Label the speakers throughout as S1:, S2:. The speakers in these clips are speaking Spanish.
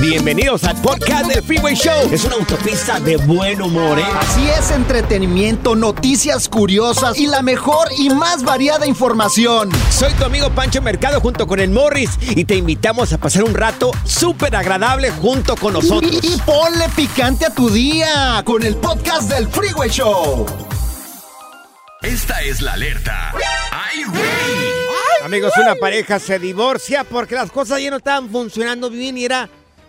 S1: Bienvenidos al podcast del Freeway Show. Es una autopista de buen humor, ¿eh?
S2: Así es, entretenimiento, noticias curiosas y la mejor y más variada información.
S1: Soy tu amigo Pancho Mercado junto con el Morris y te invitamos a pasar un rato súper agradable junto con nosotros.
S2: Y, y ponle picante a tu día con el podcast del Freeway Show.
S3: Esta es la alerta. ¡Ay, güey!
S1: Amigos, una pareja se divorcia porque las cosas ya no estaban funcionando bien y era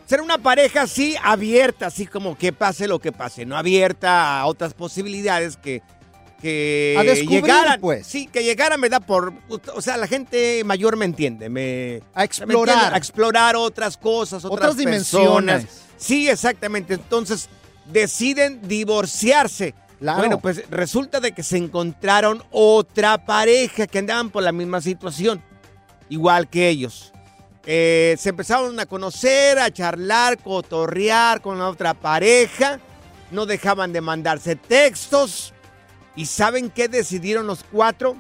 S1: ser una pareja así abierta, así como que pase lo que pase, no abierta a otras posibilidades que, que
S2: A descubrir,
S1: llegaran,
S2: pues.
S1: sí, que llegaran, ¿verdad? Por, o sea, la gente mayor me entiende, me
S2: A
S1: ¿me
S2: explorar.
S1: entiende? a explorar otras cosas, otras,
S2: Otras dimensiones.
S1: personas. Sí, exactamente. Entonces deciden divorciarse.
S2: Claro.
S1: Bueno, pues resulta de que se encontraron otra pareja que andaban por la misma situación, igual que ellos. Eh, se empezaron a conocer, a charlar, cotorrear con la otra pareja. No dejaban de mandarse textos. ¿Y saben qué decidieron los cuatro?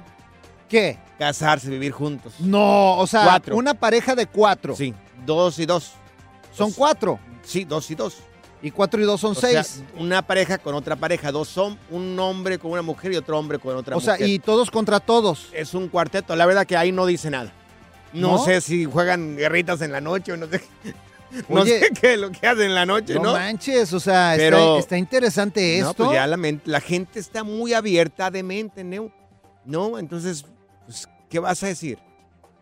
S2: ¿Qué?
S1: Casarse, vivir juntos.
S2: No, o sea,
S1: Cuatro.
S2: una pareja de cuatro.
S1: Sí, dos y dos.
S2: Son cuatro.
S1: Sí, dos y dos.
S2: Y cuatro y dos son
S1: O sea,
S2: seis.
S1: una pareja con otra pareja, dos son un hombre con una mujer y otro hombre con otra
S2: o sea,
S1: mujer.
S2: y todos contra todos.
S1: es un cuarteto. La verdad que ahí no dice nada. No,
S2: ¿No?
S1: sé si juegan guerritas en la noche o no sé. No
S2: Oye,
S1: sé qué es lo que hacen en la noche,
S2: No,
S1: ¿no?
S2: manches, o sea, está-
S1: Pero-
S2: está, interesante
S1: No,
S2: esto.
S1: pues ya la, gente está muy abierta de mente, ¿no? No, entonces, pues, ¿qué vas a decir?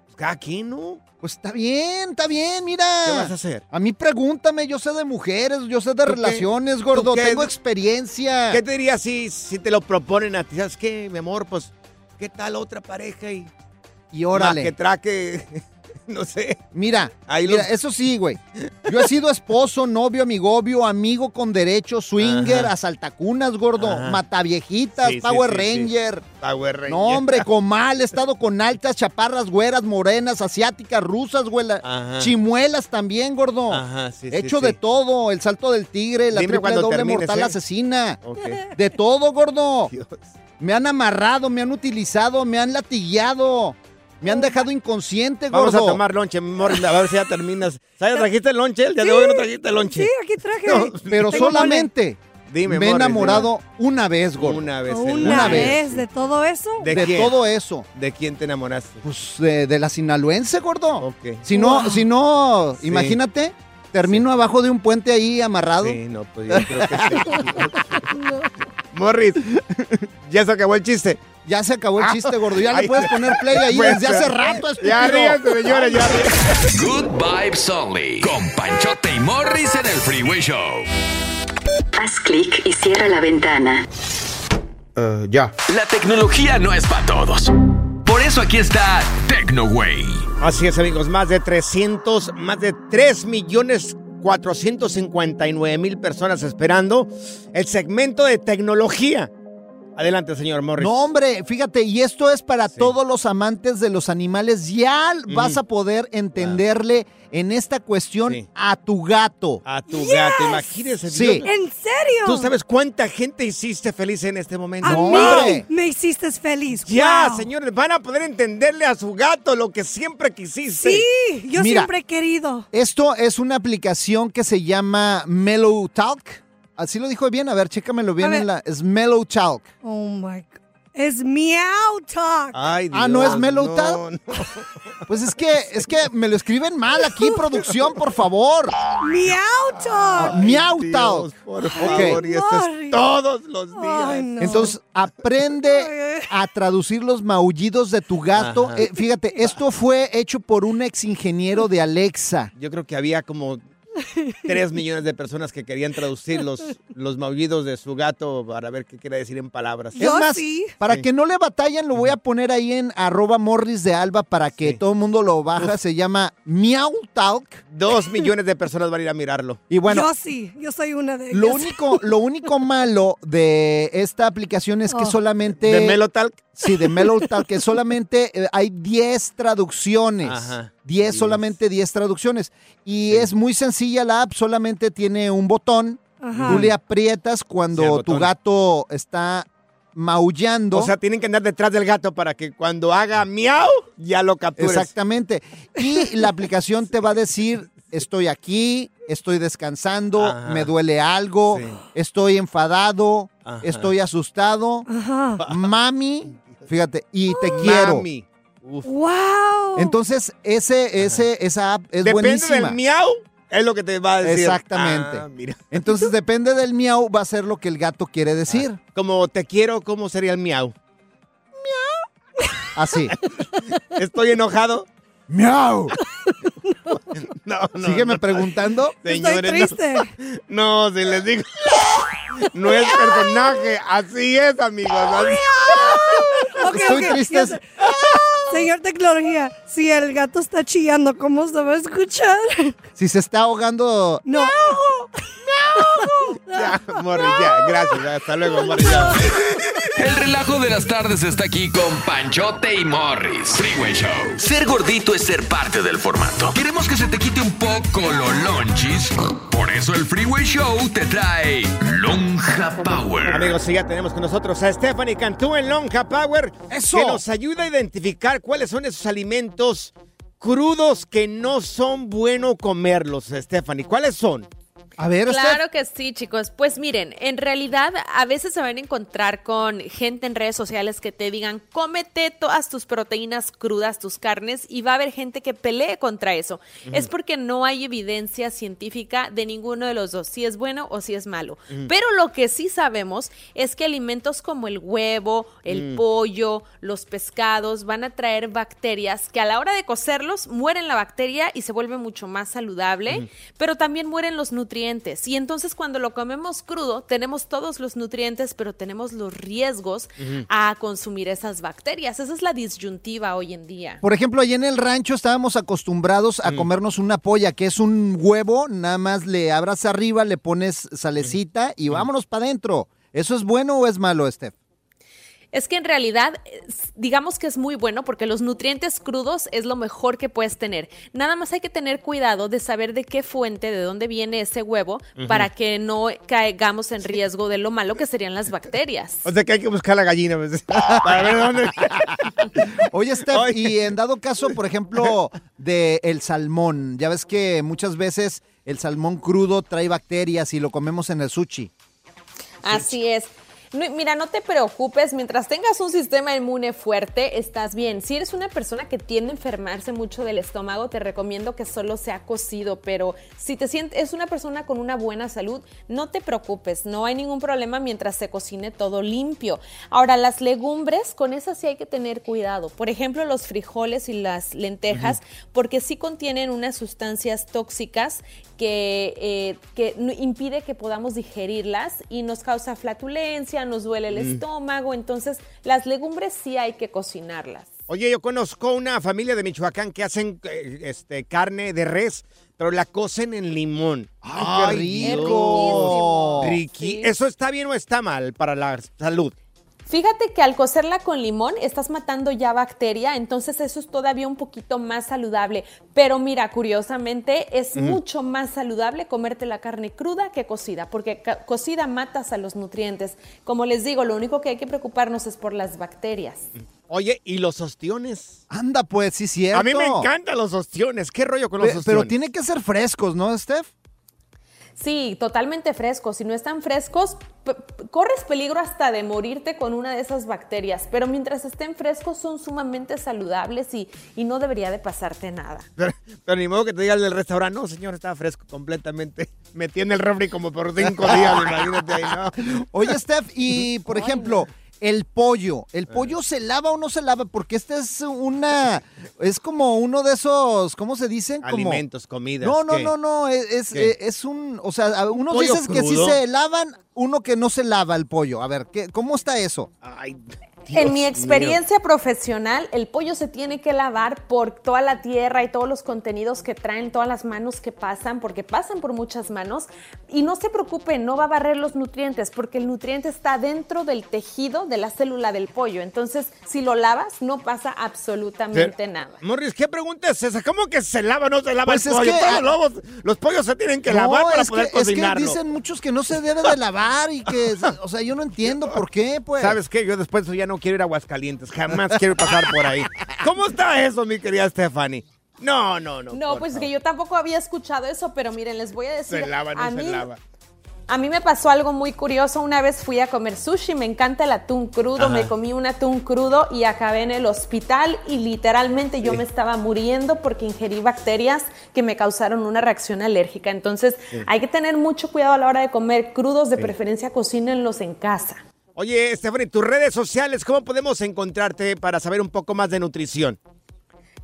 S1: Pues cada quien, ¿no?
S2: Pues está bien, está bien, mira.
S1: ¿Qué vas a hacer?
S2: A mí pregúntame, yo sé de mujeres, yo sé de relaciones, gordo, tengo experiencia.
S1: ¿Qué te dirías si, si te lo proponen a ti? ¿Sabes qué, mi amor? Pues, ¿qué tal otra pareja? Y
S2: Y órale.
S1: Más que traque, no sé.
S2: Mira,
S1: Ahí
S2: mira,
S1: los-
S2: eso sí, güey. Yo he sido esposo, novio, amigobio, amigo con derecho, swinger,
S1: Ajá.
S2: asaltacunas, gordo,
S1: Ajá.
S2: mataviejitas,
S1: Sí,
S2: Power
S1: sí, sí.
S2: Ranger.
S1: Power Ranger.
S2: No, hombre, comal, he estado con altas, chaparras, güeras, morenas, asiáticas, rusas, güey. Chimuelas también, gordo.
S1: Ajá, sí,
S2: He
S1: sí,
S2: hecho de todo, el salto del tigre, la
S1: Dime
S2: triple doble
S1: termines,
S2: mortal
S1: ¿eh?
S2: asesina.
S1: Ok.
S2: De todo, gordo.
S1: Dios.
S2: Me han amarrado, me han utilizado, me han latigueado. Me han dejado inconsciente,
S1: Vamos
S2: gordo.
S1: a tomar lonche, Morris, a ver si ya terminas. ¿Sabes? ¿Trajiste el lonche? El día de hoy no trajiste el lonche.
S4: Sí, aquí traje.
S1: No,
S2: Pero solamente
S1: Dime,
S2: me he enamorado una vez, gordo.
S1: Una vez.
S4: Una,
S2: Una
S4: vez.
S2: vez.
S4: de todo eso.
S1: ¿De,
S2: de
S1: quién?
S2: todo eso.
S1: ¿De quién te enamoraste?
S2: Pues de, de la sinaloense, gordo.
S1: Ok.
S2: Si no,
S4: Wow.
S2: si no,
S1: Sí.
S2: imagínate, termino abajo de un puente ahí amarrado.
S1: Sí, no, pues yo creo que sí. Morris, ya se acabó el chiste.
S2: Ya se acabó el chiste, gordo. Ya le puedes poner play ahí
S1: Pues,
S2: desde hace rato, estúpido.
S1: Ya ríanse, señores, ya.
S3: Good vibes only. Con Panchote y Morris en el Freeway Show.
S5: Haz clic y cierra la ventana.
S1: ya.
S3: La tecnología no es para todos. Por eso aquí está TecnoWay.
S1: Así es, amigos, más de 300, más de 3 millones 459 mil personas esperando el segmento de tecnología. Adelante, señor Morris.
S2: No, hombre, fíjate, y esto es para
S1: Sí.
S2: todos los amantes de los animales. Ya vas a poder entenderle en esta cuestión
S1: Sí.
S2: a tu gato.
S1: A tu gato, imagínese.
S2: Sí.
S1: Dios.
S4: ¿En serio?
S1: ¿Tú sabes cuánta gente hiciste feliz en este momento?
S4: A
S2: No,
S4: mí
S2: hombre.
S4: me hiciste feliz.
S1: Ya,
S4: Wow.
S1: señores, van a poder entenderle a su gato lo que siempre quisiste.
S4: Sí, yo
S2: Mira.
S4: siempre he querido.
S2: Esto es una aplicación que se llama Mellow Talk. Así lo dijo bien. A ver, chécamelo bien en la. Es Mellow Talk.
S4: Oh my God. Es Meow Talk.
S1: Ay,
S2: Ah, ¿no
S1: Dios,
S2: es Mellow
S1: no,
S2: Talk?
S1: no.
S2: Pues es que, es que me lo escriben mal aquí, producción, por favor.
S4: Meow Talk.
S2: Meow
S1: Dios,
S2: Talk.
S1: por favor, y esto es todos los días.
S4: Ay, no.
S2: Entonces, aprende a traducir los maullidos de tu gato. Eh, fíjate, esto fue hecho por un ex ingeniero de Alexa.
S1: Yo creo que había como 3 millones de personas que querían traducir los, los maullidos de su gato para ver qué quiere decir en palabras.
S4: Yo
S2: es más,
S4: sí.
S2: para
S1: Sí.
S2: que no le batallen, lo voy a poner ahí en arroba morris de alba para que
S1: Sí.
S2: todo el mundo lo baja. Se llama Meow Talk.
S1: Dos millones de personas van a ir a mirarlo.
S2: Y bueno,
S4: yo sí. Yo soy una de ellas.
S2: lo único, lo único malo de esta aplicación es que
S4: Oh.
S2: solamente...
S1: ¿De Melotalk?
S2: Sí, de Mellow Talk, que solamente eh, hay 10 traducciones.
S1: Ajá,
S2: 10,
S1: 10.
S2: solamente 10 traducciones. Y es muy sencilla la app, solamente tiene un botón.
S4: Ajá.
S2: Tú le aprietas cuando
S1: Sí,
S2: tu gato está maullando.
S1: O sea, tienen que andar detrás del gato para que cuando haga miau, ya lo captures.
S2: Exactamente. Y la aplicación te va a decir, estoy aquí, estoy descansando,
S1: Ajá.
S2: me duele algo,
S1: Sí.
S2: estoy enfadado,
S1: Ajá.
S2: estoy asustado.
S4: Ajá.
S2: Mami, fíjate, y te quiero.
S1: Mami. Uf.
S4: Wow.
S2: Entonces, ese, ese, esa app es
S1: Depende
S2: buenísima.
S1: del miau, es lo que te va a decir.
S2: Exactamente.
S1: Ah, mira.
S2: Entonces, depende del miau, va a ser lo que el gato quiere decir.
S1: Como te quiero, ¿cómo sería el miau?
S2: Así.
S1: ¿Estoy enojado?
S2: ¡Miau!
S1: No, no.
S2: Sígueme
S1: no.
S2: preguntando.
S4: Estoy
S1: Señores, no.
S4: triste.
S1: No, si les digo. No es personaje, así es, amigos. así-
S4: Ok,
S2: Estoy triste.
S4: sé. Señor Tecnología, si el gato está chillando, ¿cómo se va a escuchar?
S2: Si se está ahogando.
S4: No.
S1: Ya, Morris, ya, gracias. Hasta luego, Morris. ya.
S3: El relajo de las tardes está aquí con Panchote y Morris. Freeway Show. Ser gordito es ser parte del formato. Queremos que se te quite un poco lo lonchis. Por eso el Freeway Show te trae Lonja Power.
S1: Amigos, sí, ya tenemos con nosotros a Stephanie Cantú en Lonja Power.
S2: ¡Eso!
S1: Que nos ayuda a identificar cuáles son esos alimentos crudos que no son bueno comerlos, Stephanie. ¿Cuáles son?
S2: A ver, usted.
S6: Claro que sí, chicos. Pues miren, en realidad a veces se van a encontrar con gente en redes sociales que te digan, cómete todas tus proteínas crudas, tus carnes, y va a haber gente que pelee contra eso. Es porque no hay evidencia científica de ninguno de los dos, si es bueno o si es malo. Pero lo que sí sabemos es que alimentos como el huevo, el pollo, los pescados van a traer bacterias que a la hora de cocerlos mueren la bacteria y se vuelve mucho más saludable, pero también mueren los nutrientes. Y entonces cuando lo comemos crudo, tenemos todos los nutrientes, pero tenemos los riesgos a consumir esas bacterias. Esa es la disyuntiva hoy en día.
S2: Por ejemplo, allá en el rancho estábamos acostumbrados a comernos una polla, que es un huevo, nada más le abras arriba, le pones salecita y vámonos para adentro. ¿Eso es bueno o es malo, Steph?
S6: Es que en realidad, digamos que es muy bueno porque los nutrientes crudos es lo mejor que puedes tener. Nada más hay que tener cuidado de saber de qué fuente, de dónde viene ese huevo, para que no caigamos en riesgo de lo malo que serían las bacterias.
S1: O sea que hay que buscar la gallina pues, para ver dónde.
S2: Oye, Steph,
S1: Oye.
S2: y en dado caso, por ejemplo, de el salmón, ya ves que muchas veces el salmón crudo trae bacterias y lo comemos en el sushi.
S6: Así es. No, mira, no te preocupes, mientras tengas un sistema inmune fuerte, estás bien. Si eres una persona que tiende a enfermarse mucho del estómago, te recomiendo que solo sea cocido, pero si te sientes, es una persona con una buena salud, no te preocupes, no hay ningún problema mientras se cocine todo limpio. Ahora, las legumbres, con esas sí hay que tener cuidado. Por ejemplo, los frijoles y las lentejas, porque sí contienen unas sustancias tóxicas que, eh, que impide que podamos digerirlas y nos causa flatulencia, nos duele el estómago. Entonces, las legumbres sí hay que cocinarlas.
S1: Oye, yo conozco una familia de Michoacán que hacen eh, este, carne de res, pero la cocen en limón.
S2: ¡Ay, qué rico!
S1: Riqui.
S6: Sí.
S1: ¿Eso está bien o está mal para la salud?
S6: Fíjate que al cocerla con limón estás matando ya bacteria, entonces eso es todavía un poquito más saludable. Pero mira, curiosamente es mucho más saludable comerte la carne cruda que cocida, porque cocida matas a los nutrientes. Como les digo, lo único que hay que preocuparnos es por las bacterias.
S1: Oye, ¿y los ostiones?
S2: Anda, pues, sí, cierto.
S1: A mí me encantan los ostiones. ¿Qué rollo con los
S2: Pe-
S1: ostiones?
S2: Pero tiene que ser frescos, ¿no, Steph?
S6: Sí, totalmente frescos. Si no están frescos, corres peligro hasta de morirte con una de esas bacterias. Pero mientras estén frescos, son sumamente saludables y, y no debería de pasarte nada.
S1: Pero, pero ni modo que te digan del restaurante, no, señor, estaba fresco completamente. Me tiene el refri como por cinco días, imagínate ahí, ¿no?
S2: Oye, Steph, y por ejemplo, el pollo. ¿El pollo se lava o no se lava? Porque este es una. Es como uno de esos. ¿Cómo se dicen? Como,
S1: Alimentos, comidas.
S2: No, no,
S1: ¿qué?
S2: no, no. Es, es, eh, es un. O sea, unos
S1: ¿Pollo
S2: dices que sí se lavan, uno que no se lava el pollo. A ver, ¿qué, ¿cómo está eso?
S1: Ay,
S6: en mi experiencia profesional, el pollo se tiene que lavar por toda la tierra y todos los contenidos que traen, todas las manos que pasan, porque pasan por muchas manos. Y no se preocupen, no va a barrer los nutrientes, porque el nutriente está dentro del tejido de la célula del pollo. Entonces, si lo lavas, no pasa absolutamente nada.
S1: Morris, ¿qué pregunta es esa? ¿Cómo que se lava o no se lava
S2: Pues
S1: el
S2: es
S1: pollo?
S2: que-
S1: Todos los, lobos, los pollos se tienen que lavar para
S2: es
S1: poder
S2: que, es que dicen muchos que no se debe de lavar y que. O sea, yo no entiendo por qué, pues.
S1: ¿Sabes qué? Yo después ya no quiero ir a Aguascalientes. Jamás quiero pasar por ahí. ¿Cómo está eso, mi querida Stephanie? No, no, no.
S6: No, pues
S1: favor.
S6: que yo tampoco había escuchado eso, pero miren, les voy a decir.
S1: Se lava, no
S6: a
S1: se
S6: mí,
S1: lava.
S6: A mí me pasó algo muy curioso. Una vez fui a comer sushi, me encanta el atún crudo,
S1: Ajá.
S6: me comí un atún crudo y acabé en el hospital y literalmente yo
S1: Sí.
S6: me estaba muriendo porque ingerí bacterias que me causaron una reacción alérgica. Entonces hay que tener mucho cuidado a la hora de comer crudos, de preferencia cocínenlos en casa.
S1: Oye, Stephanie, tus redes sociales, ¿cómo podemos encontrarte para saber un poco más de nutrición?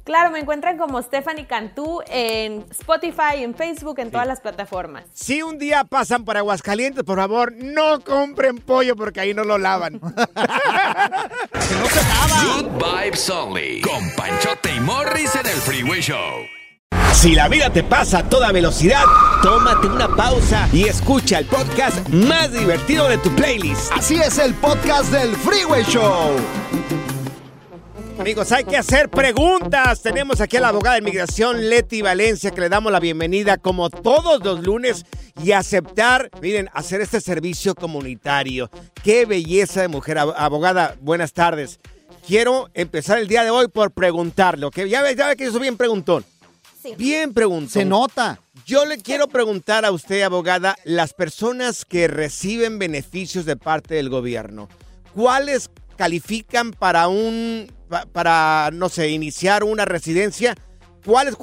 S6: Claro, me encuentran como Stephanie Cantú en Spotify, en Facebook, en todas las plataformas.
S1: Si un día pasan por Aguascalientes, por favor, no compren pollo porque ahí no lo lavan.
S3: Good Vibes Only. Con Panchote y Morris en el Freeway Show.
S1: Si la vida te pasa a toda velocidad, tómate una pausa y escucha el podcast más divertido de tu playlist.
S2: Así es el podcast del Freeway Show.
S1: Amigos, hay que hacer preguntas. Tenemos aquí a la abogada de inmigración Leti Valencia, que le damos la bienvenida como todos los lunes y aceptar, miren, hacer este servicio comunitario. Qué belleza de mujer. Ab- Abogada, buenas tardes. Quiero empezar el día de hoy por preguntarle, ¿ok? Ya ve, ya que yo soy bien preguntón. Bien preguntón.
S2: Se nota.
S1: Yo le quiero preguntar a usted, abogada, las personas que reciben beneficios de parte del gobierno, ¿cuáles califican para un, pa- para, no sé, iniciar una residencia? ¿Cuáles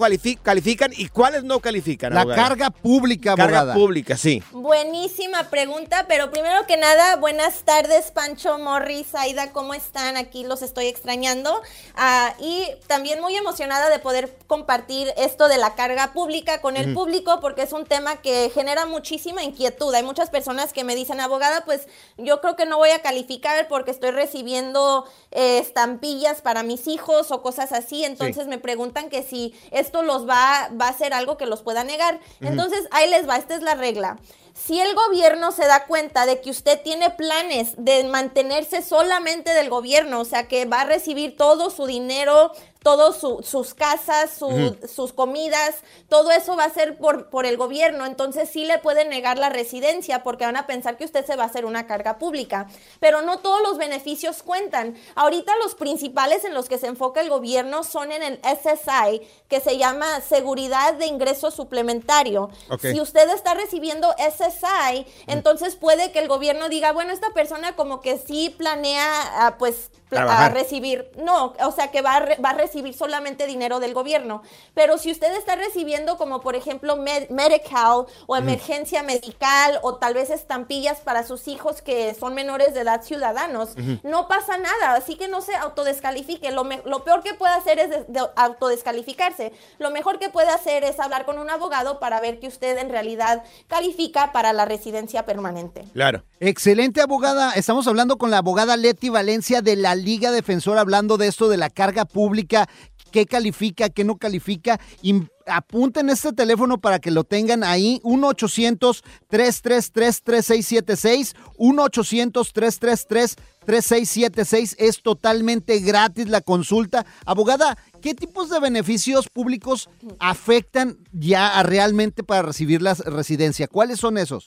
S1: califican y cuáles no califican?
S2: La
S1: abogada?
S2: carga pública,
S1: Carga
S2: abogada.
S1: pública, sí.
S7: Buenísima pregunta, pero primero que nada, buenas tardes, Pancho, Morris, Aida, ¿cómo están? Aquí los estoy extrañando. Ah, y también muy emocionada de poder compartir esto de la carga pública con el público, porque es un tema que genera muchísima inquietud. Hay muchas personas que me dicen, abogada, pues yo creo que no voy a calificar porque estoy recibiendo eh, estampillas para mis hijos o cosas así. Entonces me preguntan que si esto los va, va a ser algo que los pueda negar. Entonces, ahí les va, esta es la regla. Si el gobierno se da cuenta de que usted tiene planes de mantenerse solamente del gobierno, o sea, que va a recibir todo su dinero, todas sus casas, su- sus comidas, todo eso va a ser por, por el gobierno, entonces sí le pueden negar la residencia porque van a pensar que usted se va a hacer una carga pública. Pero no todos los beneficios cuentan. Ahorita los principales en los que se enfoca el gobierno son en el SSI, que se llama Seguridad de Ingreso Suplementario. Si usted está recibiendo SSI, entonces puede que el gobierno diga, bueno, esta persona como que sí planea, ah, pues, a recibir, no, o sea que va a, re- va a recibir solamente dinero del gobierno. Pero si usted está recibiendo como por ejemplo med- medical o emergencia medical o tal vez estampillas para sus hijos que son menores de edad ciudadanos, no pasa nada, así que no se autodescalifique. Lo, peor que puede hacer es de- de autodescalificarse. Lo mejor que puede hacer es hablar con un abogado para ver que usted en realidad califica para la residencia permanente.
S1: Claro.
S2: Excelente abogada. Estamos hablando con la abogada Leti Valencia de la Liga Defensora, hablando de esto de la carga pública, qué califica, qué no califica. Apunten este teléfono para que lo tengan ahí, 1-800-333-3676, 1-800-333-3676. Es totalmente gratis la consulta. Abogada, ¿qué tipos de beneficios públicos afectan ya realmente para recibir la residencia? ¿Cuáles son esos?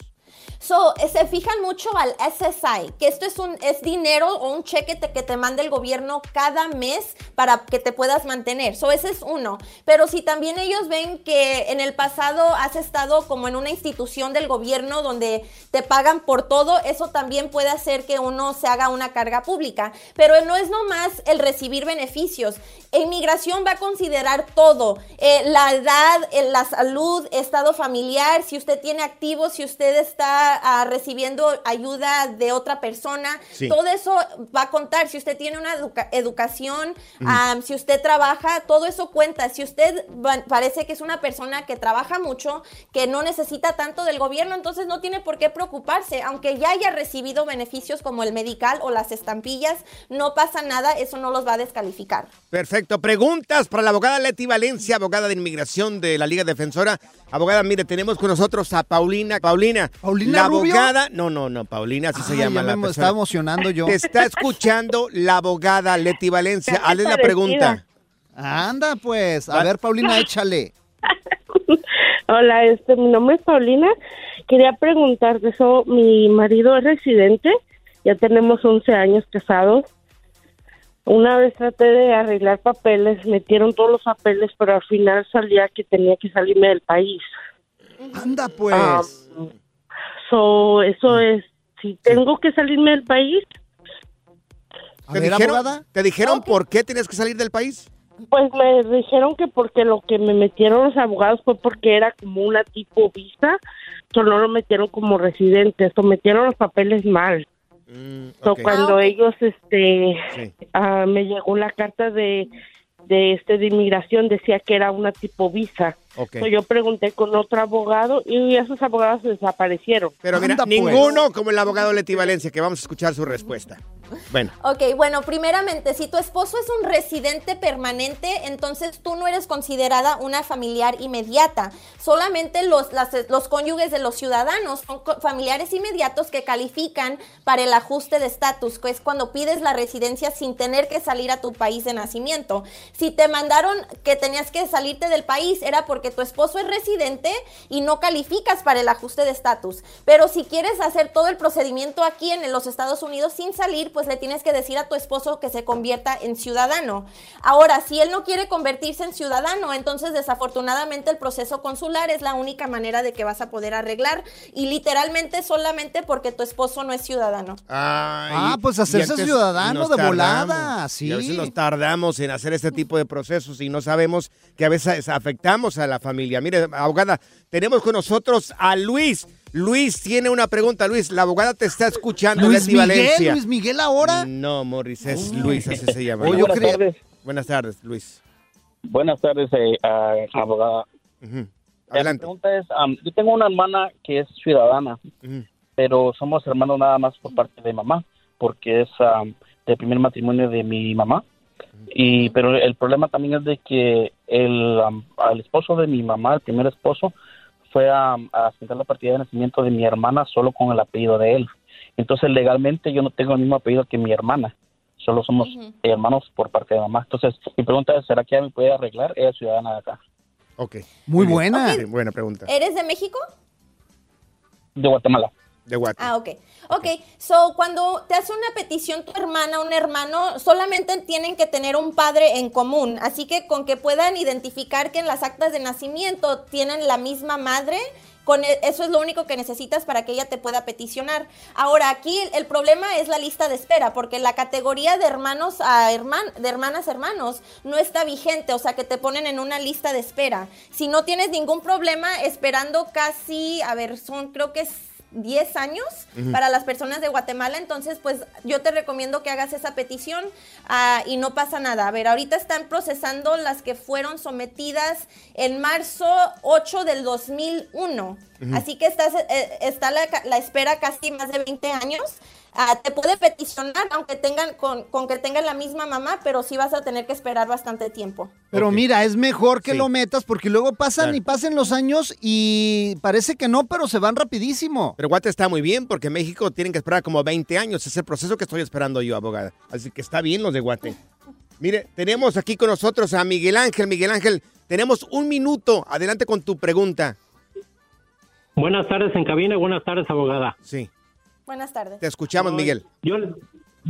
S7: So, eh, se fijan mucho al SSI, que esto es un es dinero o un cheque te- que te manda el gobierno cada mes para que te puedas mantener. So, ese es uno. Pero si también ellos ven que en el pasado has estado como en una institución del gobierno donde te pagan por todo, eso también puede hacer que uno se haga una carga pública. Pero no es nomás el recibir beneficios. Inmigración va a considerar todo, eh, la edad, eh, la salud, estado familiar, si usted tiene activos, si usted está ah, recibiendo ayuda de otra persona,
S1: Sí.
S7: todo eso va a contar. Si usted tiene una educa- educación, ah, si usted trabaja, todo eso cuenta. Si usted parece que es una persona que trabaja mucho, que no necesita tanto del gobierno, entonces no tiene por qué preocuparse. Aunque ya haya recibido beneficios como el medical o las estampillas, no pasa nada, eso no los va a descalificar.
S1: Perfecto. Preguntas para la abogada Leti Valencia, abogada de inmigración de la Liga Defensora. Abogada, mire, tenemos con nosotros a Paulina. Paulina.
S2: ¿Paulina
S1: La
S2: Rubio?
S1: abogada. No, no, no, Paulina, así se llama la
S2: me
S1: persona.
S2: estaba emocionando yo.
S1: Te está escuchando la abogada Leti Valencia. Hazle la pregunta.
S2: Anda, pues. A ver, Paulina, échale.
S8: Hola, este, mi nombre es Paulina. Quería preguntarte eso. Mi marido es residente. Ya tenemos 11 años casados. Una vez traté de arreglar papeles, metieron todos los papeles, pero al final salía que tenía que salirme del país.
S2: Anda pues.
S8: Ah, so, eso es, si tengo que salirme del país,
S1: ¿Te
S2: ver,
S1: dijeron,
S2: abogada.
S1: ¿te dijeron por qué tienes que salir del país?
S8: pues me dijeron que porque lo que me metieron los abogados fue porque era como una tipo visa, solo no lo metieron como residente, so metieron los papeles mal.
S1: Mm,
S8: So, cuando
S7: Ah,
S8: ellos este
S1: Sí.
S8: ah, me llegó la carta de de este de inmigración decía que era una tipo visa.
S1: Ok.
S8: So, yo pregunté con otro abogado y esos abogados desaparecieron.
S1: Pero mira,
S2: Anda, pues.
S1: ninguno como el abogado Leti Valencia, que vamos a escuchar su respuesta. Bueno,
S7: Ok, bueno, primeramente, si tu esposo es un residente permanente, entonces tú no eres considerada una familiar inmediata. Solamente los, los cónyuges de los ciudadanos son familiares inmediatos que califican para el ajuste de estatus, que es cuando pides la residencia sin tener que salir a tu país de nacimiento. Si te mandaron que tenías que salirte del país, era porque tu esposo es residente y no calificas para el ajuste de estatus. Pero si quieres hacer todo el procedimiento aquí en los Estados Unidos sin salir, pues le tienes que decir a tu esposo que se convierta en ciudadano. Ahora, si él no quiere convertirse en ciudadano, entonces desafortunadamente el proceso consular es la única manera de que vas a poder arreglar y literalmente solamente porque tu esposo no es ciudadano.
S2: Ah, pues hacerse ciudadano de
S1: tardamos.
S2: volada, sí.
S1: Y a veces nos tardamos en hacer este tipo de procesos y no sabemos que a veces afectamos a la familia. Mire, abogada, tenemos con nosotros a Luis. Luis tiene una pregunta. Luis, la abogada te está escuchando.
S2: Luis
S1: Leti
S2: Miguel,
S1: Valencia.
S2: Luis Miguel ahora.
S1: No, Morris, es Luis, así se llama.
S2: Yo
S9: Buenas tardes.
S1: Buenas tardes, Luis.
S9: Buenas tardes, eh, abogada. Eh, Mi
S1: Adelante.
S9: pregunta es, am, yo tengo una hermana que es ciudadana, pero somos hermanos nada más por parte de mamá, porque es am, del primer matrimonio de mi mamá. Y pero el problema también es de que el al esposo de mi mamá, el primer esposo, fue a, a asentar la partida de nacimiento de mi hermana solo con el apellido de él. Entonces legalmente yo no tengo el mismo apellido que mi hermana. Solo somos hermanos por parte de mamá. Entonces, mi pregunta es, ¿será que ella me puede arreglar? Ella es ciudadana de acá.
S1: Ok.
S2: Muy buena.
S1: Sí, buena pregunta.
S7: ¿Eres de México?
S9: De Guatemala.
S1: De Guate.
S7: Ah, ok. Ok, so cuando te hace una petición tu hermana, un hermano, solamente tienen que tener un padre en común. Así que con que puedan identificar que en las actas de nacimiento tienen la misma madre, con e- eso es lo único que necesitas para que ella te pueda peticionar. Ahora, aquí el problema es la lista de espera, porque la categoría de hermanos a herman, de hermanas a hermanos no está vigente, o sea que te ponen en una lista de espera. Si no tienes ningún problema esperando casi, a ver, son creo que es 10 años para las personas de Guatemala, entonces pues yo te recomiendo que hagas esa petición ah, y no pasa nada. A ver, ahorita están procesando las que fueron sometidas en marzo 8 del 2001, así que estás, eh, está la, la espera casi más de 20 años. Ah, te puede peticionar aunque tengan con, con que tengan la misma mamá, pero sí vas a tener que esperar bastante tiempo.
S2: Pero mira, es mejor que
S1: Sí.
S2: lo metas porque luego pasan
S1: Claro.
S2: y pasen los años y parece que no, pero se van rapidísimo.
S1: Pero Guate está muy bien porque en México tienen que esperar como 20 años. Es el proceso que estoy esperando yo, abogada. Así que está bien los de Guate. Mire, tenemos aquí con nosotros a Miguel Ángel. Miguel Ángel, tenemos un minuto. Adelante con tu pregunta.
S10: Buenas tardes en cabina y buenas tardes, abogada.
S1: Sí,
S7: Buenas tardes.
S1: te escuchamos, Miguel.
S10: Yo,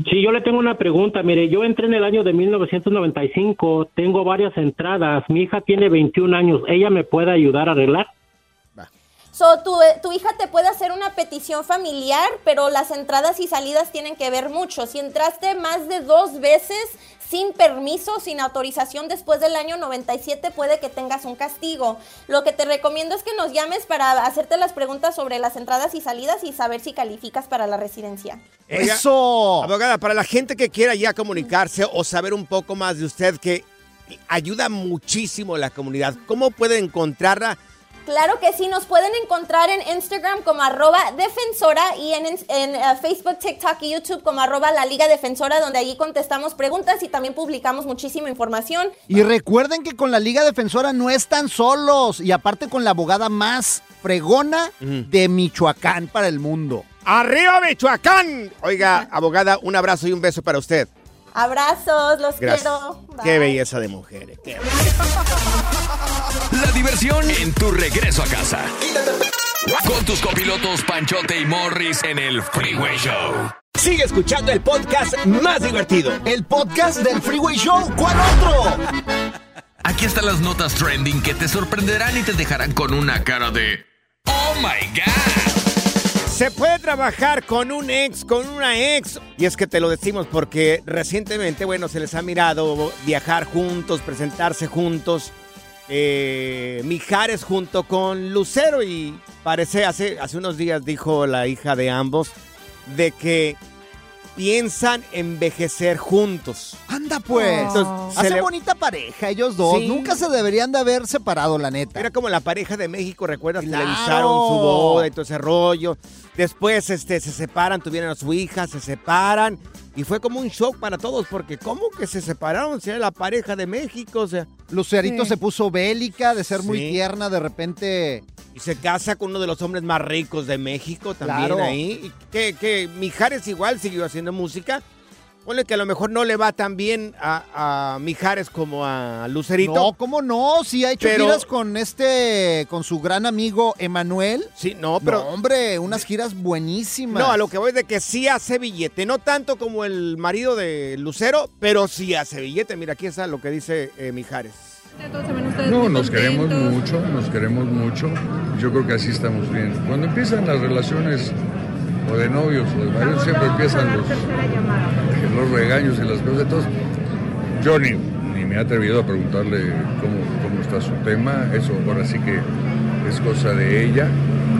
S10: sí, yo le tengo una pregunta. Mire, yo entré en el año de 1995, tengo varias entradas. Mi hija tiene 21 años. ¿Ella me puede ayudar a arreglar?
S7: So, tu, tu hija te puede hacer una petición familiar, pero las entradas y salidas tienen que ver mucho. Si entraste más de dos veces sin permiso, sin autorización después del año 97, puede que tengas un castigo. Lo que te recomiendo es que nos llames para hacerte las preguntas sobre las entradas y salidas y saber si calificas para la residencia.
S2: ¡Eso!
S1: Abogada, para la gente que quiera ya comunicarse o saber un poco más de usted, que ayuda muchísimo a la comunidad, ¿cómo puede encontrarla?
S7: Claro que sí, nos pueden encontrar en Instagram como arroba defensora y en, en, eh, Facebook, TikTok y YouTube como arroba la Liga Defensora, donde allí contestamos preguntas y también publicamos muchísima información.
S2: Y recuerden que con la Liga Defensora no están solos y aparte con la abogada más fregona de Michoacán para el mundo.
S1: ¡Arriba, Michoacán! Oiga, abogada, un abrazo y un beso para usted.
S7: Abrazos, los
S1: Gracias.
S7: quiero.
S1: Qué belleza de mujeres. qué
S3: La diversión en tu regreso a casa. Con tus copilotos Panchote y Morris en el Freeway Show.
S1: Sigue escuchando el podcast más divertido.
S2: El podcast del Freeway Show. ¿Cuál otro?
S3: Aquí están las notas trending que te sorprenderán y te dejarán con una cara de ¡Oh my God!
S1: Se puede trabajar con un ex, con una ex. Y es que te lo decimos porque recientemente, bueno, se les ha mirado viajar juntos, presentarse juntos. Eh, Mijares junto con Lucero y parece, hace, hace unos días dijo la hija de ambos de que piensan envejecer juntos.
S2: Anda pues. Hacen
S1: le-
S2: bonita pareja ellos dos.
S1: Sí.
S2: Nunca se deberían de haber separado, la neta.
S1: Era como la pareja de México, ¿recuerdas?
S2: Claro.
S1: Televisaron su boda y todo ese rollo. Después este, se separan, tuvieron a su hija, se separan. Y fue como un shock para todos, porque ¿cómo que se separaron? Si era la pareja de México, o sea.
S2: Lucerito
S4: Sí.
S2: se puso bélica, de ser muy tierna, de repente.
S1: Y se casa con uno de los hombres más ricos de México también
S2: Claro.
S1: ahí. Que, que Mijares igual siguió haciendo música. Ponle que a lo mejor no le va tan bien a, a Mijares como a Lucerito.
S2: No, ¿cómo no? Sí, ha hecho
S1: Pero-
S2: giras con este, con su gran amigo Emanuel.
S1: Sí, no,
S2: Pero,
S1: pero.
S2: hombre, unas giras buenísimas.
S1: No, a lo que voy es de que sí hace billete. No tanto como el marido de Lucero, pero sí hace billete. Mira, aquí está lo que dice eh, Mijares.
S11: No, nos queremos mucho, nos queremos mucho. Yo creo que así estamos bien. Cuando empiezan las relaciones o de novios o de maridos, siempre empiezan los, los regaños y las cosas. Entonces, yo ni, ni me he atrevido a preguntarle cómo, cómo está su tema. Eso ahora sí que es cosa de ella.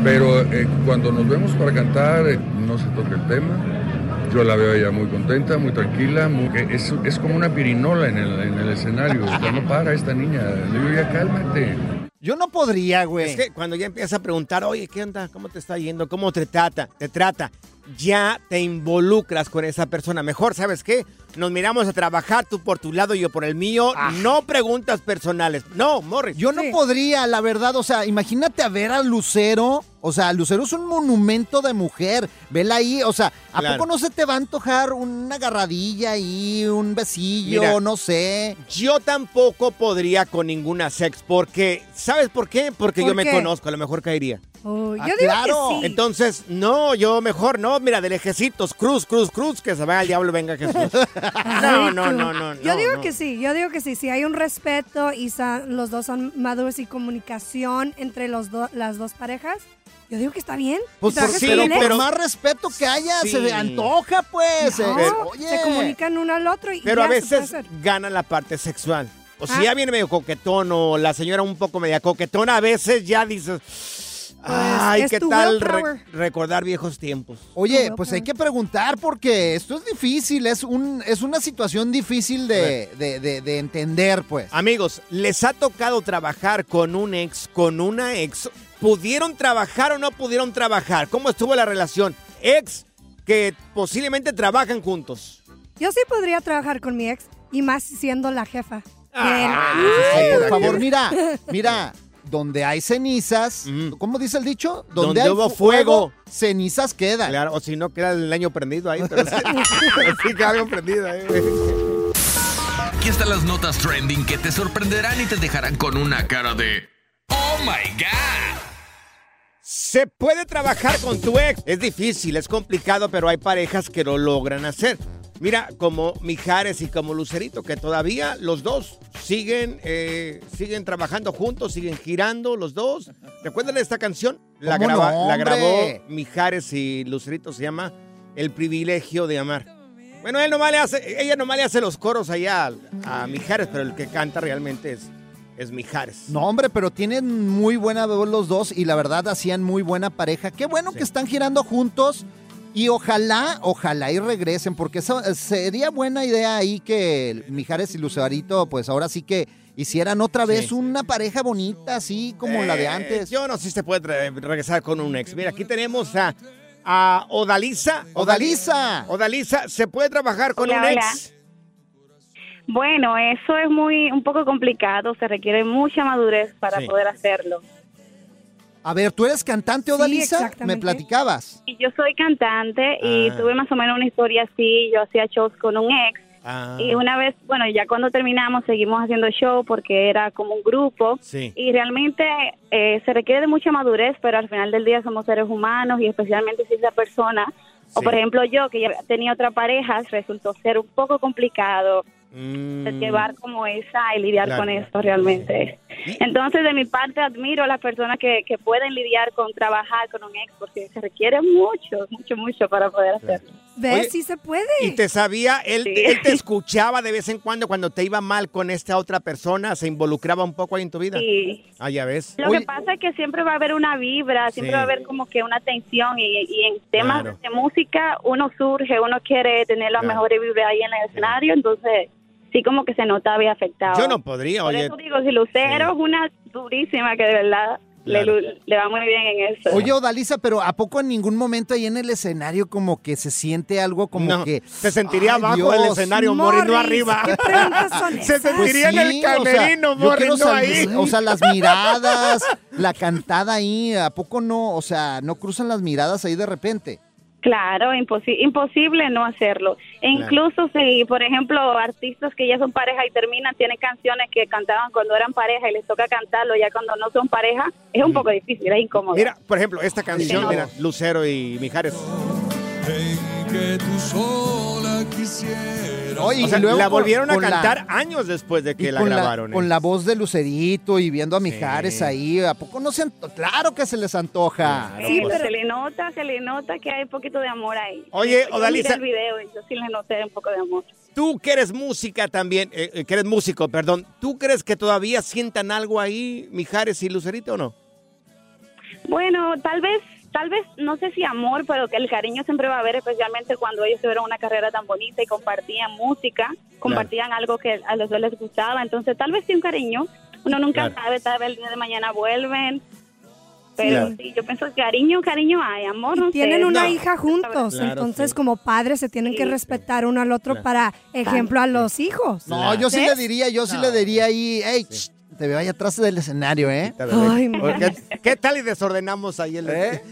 S11: Pero eh, cuando nos vemos para cantar, eh, no se toca el tema. Yo la veo a ella muy contenta, muy tranquila, muy- es, es como una pirinola en el, en el escenario. Sea, no para esta niña. Le digo, ya cálmate.
S2: Yo no podría, güey.
S1: Es que cuando ya empieza a preguntar, oye, ¿qué onda? ¿Cómo te está yendo? ¿Cómo te trata? Te trata. Ya te involucras con esa persona. Mejor, ¿sabes qué? Nos miramos a trabajar, tú por tu lado y yo por el mío. No preguntas personales. No, Morris.
S2: Yo no podría, la verdad. O sea, imagínate a ver a Lucero. O sea, Lucero es un monumento de mujer. Vela ahí. O sea, ¿a
S1: Claro.
S2: poco no se te va a antojar una agarradilla ahí, un besillo,
S1: Mira,
S2: no sé?
S1: Yo tampoco podría con ninguna sex porque, ¿sabes por qué? Porque
S4: ¿Por
S1: yo me conozco, a lo mejor caería.
S4: Oh,
S2: Ah,
S4: yo digo
S2: claro.
S4: que sí.
S1: Entonces, no, yo mejor no, mira, de lejecitos, cruz, cruz, cruz, que se vaya al diablo, venga Jesús. No, no, no, no.
S4: Yo
S1: no,
S4: digo
S1: no.
S4: que sí, yo digo que sí. Si hay un respeto y los dos son maduros y comunicación entre los do- las dos parejas, yo digo que está bien.
S2: Pues por,
S1: sí,
S2: pero por
S4: ex,
S2: más respeto que haya,
S1: Sí.
S2: se antoja, pues.
S4: no,
S2: Eh, oye.
S4: se comunican uno al otro y
S1: Pero
S4: ya
S1: a veces gana la parte sexual. O si
S4: Ah.
S1: ya viene medio coquetón o la señora un poco media coquetona, a veces ya dices, ay,
S4: es
S1: ¿qué
S4: tu
S1: tal re- recordar viejos tiempos?
S2: Oye, pues
S4: pues.
S2: hay que preguntar porque esto es difícil, es un es una situación difícil de, de- de- de entender, pues.
S1: Amigos, ¿les ha tocado trabajar con un ex, con una ex? ¿Pudieron trabajar o no pudieron trabajar? ¿Cómo estuvo la relación? Ex que posiblemente trabajan juntos.
S4: Yo sí podría trabajar con mi ex y más siendo la jefa.
S1: Ah.
S2: Ay,
S1: sí,
S2: por favor, mira, mira, donde hay cenizas,
S1: Mm.
S2: ¿cómo dice el dicho?
S1: Donde
S2: hay
S1: hubo
S2: fu-
S1: fuego.
S2: cenizas quedan.
S1: Claro, o si no, queda el año prendido ahí. Pero sí, pero sí queda algo prendido ahí.
S3: Aquí están las notas trending que te sorprenderán y te dejarán con una cara de ¡Oh my God!
S1: Se puede trabajar con tu ex. Es difícil, es complicado, pero hay parejas que lo logran hacer. Mira, como Mijares y como Lucerito, que todavía los dos siguen, eh, siguen trabajando juntos, siguen girando los dos. ¿Recuerdan esta canción? La,
S2: ¿Cómo
S1: graba-
S2: no,
S1: la
S2: hombre?
S1: grabó Mijares y Lucerito, se llama El privilegio de amar. Bueno, él nomás le hace, ella nomás le hace los coros allá a, a Mijares, pero el que canta realmente es, es Mijares.
S2: No, hombre, pero tienen muy buena voz los dos y la verdad hacían muy buena pareja. Qué bueno que están girando juntos y ojalá, ojalá y regresen, porque eso, eh, sería buena idea ahí que Mijares y Lucerito, pues ahora sí que hicieran otra vez
S1: Sí.
S2: una pareja bonita, así como la de
S1: Eh,
S2: antes.
S1: Yo no sé si se puede re- regresar con un ex. Mira, aquí tenemos a, a Odalisa.
S2: Odalisa.
S1: Odalisa, ¿se puede trabajar con
S12: Hola,
S1: un
S12: hola.
S1: ex?
S12: Bueno, eso es muy un poco complicado, se requiere mucha madurez para
S1: Sí.
S12: poder hacerlo.
S2: A ver, ¿tú eres cantante, Odalisa? Me
S4: exactamente.
S2: platicabas.
S12: Y yo soy cantante y
S1: Ah.
S12: tuve más o menos una historia así, yo hacía shows con un ex
S1: Ah.
S12: Y una vez, bueno, ya cuando terminamos seguimos haciendo show porque era como un grupo.
S1: Sí.
S12: Y realmente eh, se requiere de mucha madurez, pero al final del día somos seres humanos y especialmente si esa persona, o por ejemplo yo que ya tenía otra pareja, resultó ser un poco complicado
S1: Mm,
S12: llevar como esa y lidiar
S1: Claro.
S12: con esto realmente. Entonces, de mi parte, admiro a las personas que, que pueden lidiar con trabajar con un ex, porque se requiere mucho, mucho, mucho para poder hacerlo.
S4: ¿Ves?
S1: Oye,
S4: sí se puede.
S1: Y te sabía, él,
S12: Sí.
S1: él te escuchaba de vez en cuando cuando te iba mal con esta otra persona, se involucraba un poco ahí en tu vida.
S12: Sí.
S1: Ah, ya ves.
S12: Lo que pasa es que siempre va a haber una vibra, siempre
S1: Sí.
S12: va a haber como que una tensión y, y en temas
S1: Claro.
S12: de música uno surge, uno quiere tener la
S1: Claro.
S12: mejor vibra ahí en el escenario, entonces sí como que se nota bien afectado.
S1: Yo no podría,
S12: Por
S1: oye.
S12: eso digo, si Lucero es una durísima que de verdad
S1: Claro.
S12: le va muy bien en eso.
S2: Oye, Odalisa, pero ¿a poco en ningún momento ahí en el escenario como que se siente algo como
S1: No,
S2: que...
S1: se sentiría abajo del escenario, Morris, no arriba.
S4: ¿qué preguntas son
S1: Se sentiría en el
S2: Pues sí, o sea,
S1: camerino, Morris, no
S2: sal-
S1: ahí.
S2: O sea, las miradas, la cantada ahí, ¿a poco no? O sea, ¿no cruzan las miradas ahí de repente?
S12: Claro, imposi- imposible no hacerlo. E
S2: Claro.
S12: incluso si, por ejemplo, artistas que ya son pareja y terminan, tienen canciones que cantaban cuando eran pareja y les toca cantarlo ya cuando no son pareja, es un poco difícil, es incómodo.
S1: Mira, por ejemplo, esta canción,
S12: no.
S1: mira, Lucero y Mijares.
S13: que tú sola quisieras.
S2: Oye,
S1: O sea,
S2: y luego
S1: la
S2: con-
S1: volvieron a
S2: con la-
S1: cantar años después de que la grabaron. ¿eh?
S2: con la voz de Lucerito y viendo a Mijares ahí, ¿a poco no se Claro que se les antoja.
S12: Sí, pero se le nota, se le nota que hay un poquito de amor ahí.
S1: Oye,
S12: Yo
S1: Odalisa-
S12: el video y yo sí le noté un poco de amor.
S1: Tú que eres música también, eh, eh, que eres músico, perdón, ¿tú crees que todavía sientan algo ahí, Mijares y Lucerito o no?
S12: Bueno, tal vez, tal vez, no sé si amor, pero que el cariño siempre va a haber, especialmente cuando ellos tuvieron una carrera tan bonita y compartían música, compartían algo que a los dos les gustaba, entonces tal vez sí un cariño, uno nunca
S1: Claro.
S12: sabe, tal vez el día de mañana vuelven, pero sí, yo pienso que cariño, cariño hay, amor, no sé.
S4: Tienen una
S12: No.
S4: hija juntos,
S1: Claro,
S4: entonces
S1: sí.
S4: como padres se tienen que respetar uno al otro
S1: Claro.
S4: para ejemplo a los hijos.
S2: No, yo sí
S4: ¿Ves?
S2: le diría, yo sí le diría ahí, hey, ch, te veo ahí atrás del escenario, ¿eh?
S4: Ay,
S1: ¿Qué, qué tal y desordenamos ahí el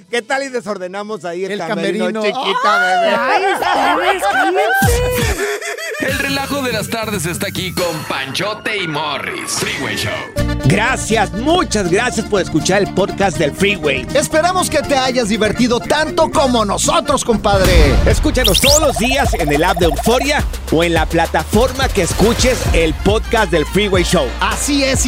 S1: ¿Qué tal y desordenamos ahí el,
S2: El
S1: camerino,
S2: camerino.
S1: chiquita bebé?
S4: Ay, ustedes.
S3: El relajo de las tardes está aquí con Panchote y Morris. Freeway Show.
S1: Gracias, muchas gracias por escuchar el podcast del Freeway.
S2: Esperamos que te hayas divertido tanto como nosotros, compadre.
S1: Escúchanos todos los días en el app de Euforia o en la plataforma que escuches el podcast del Freeway Show.
S2: Así es,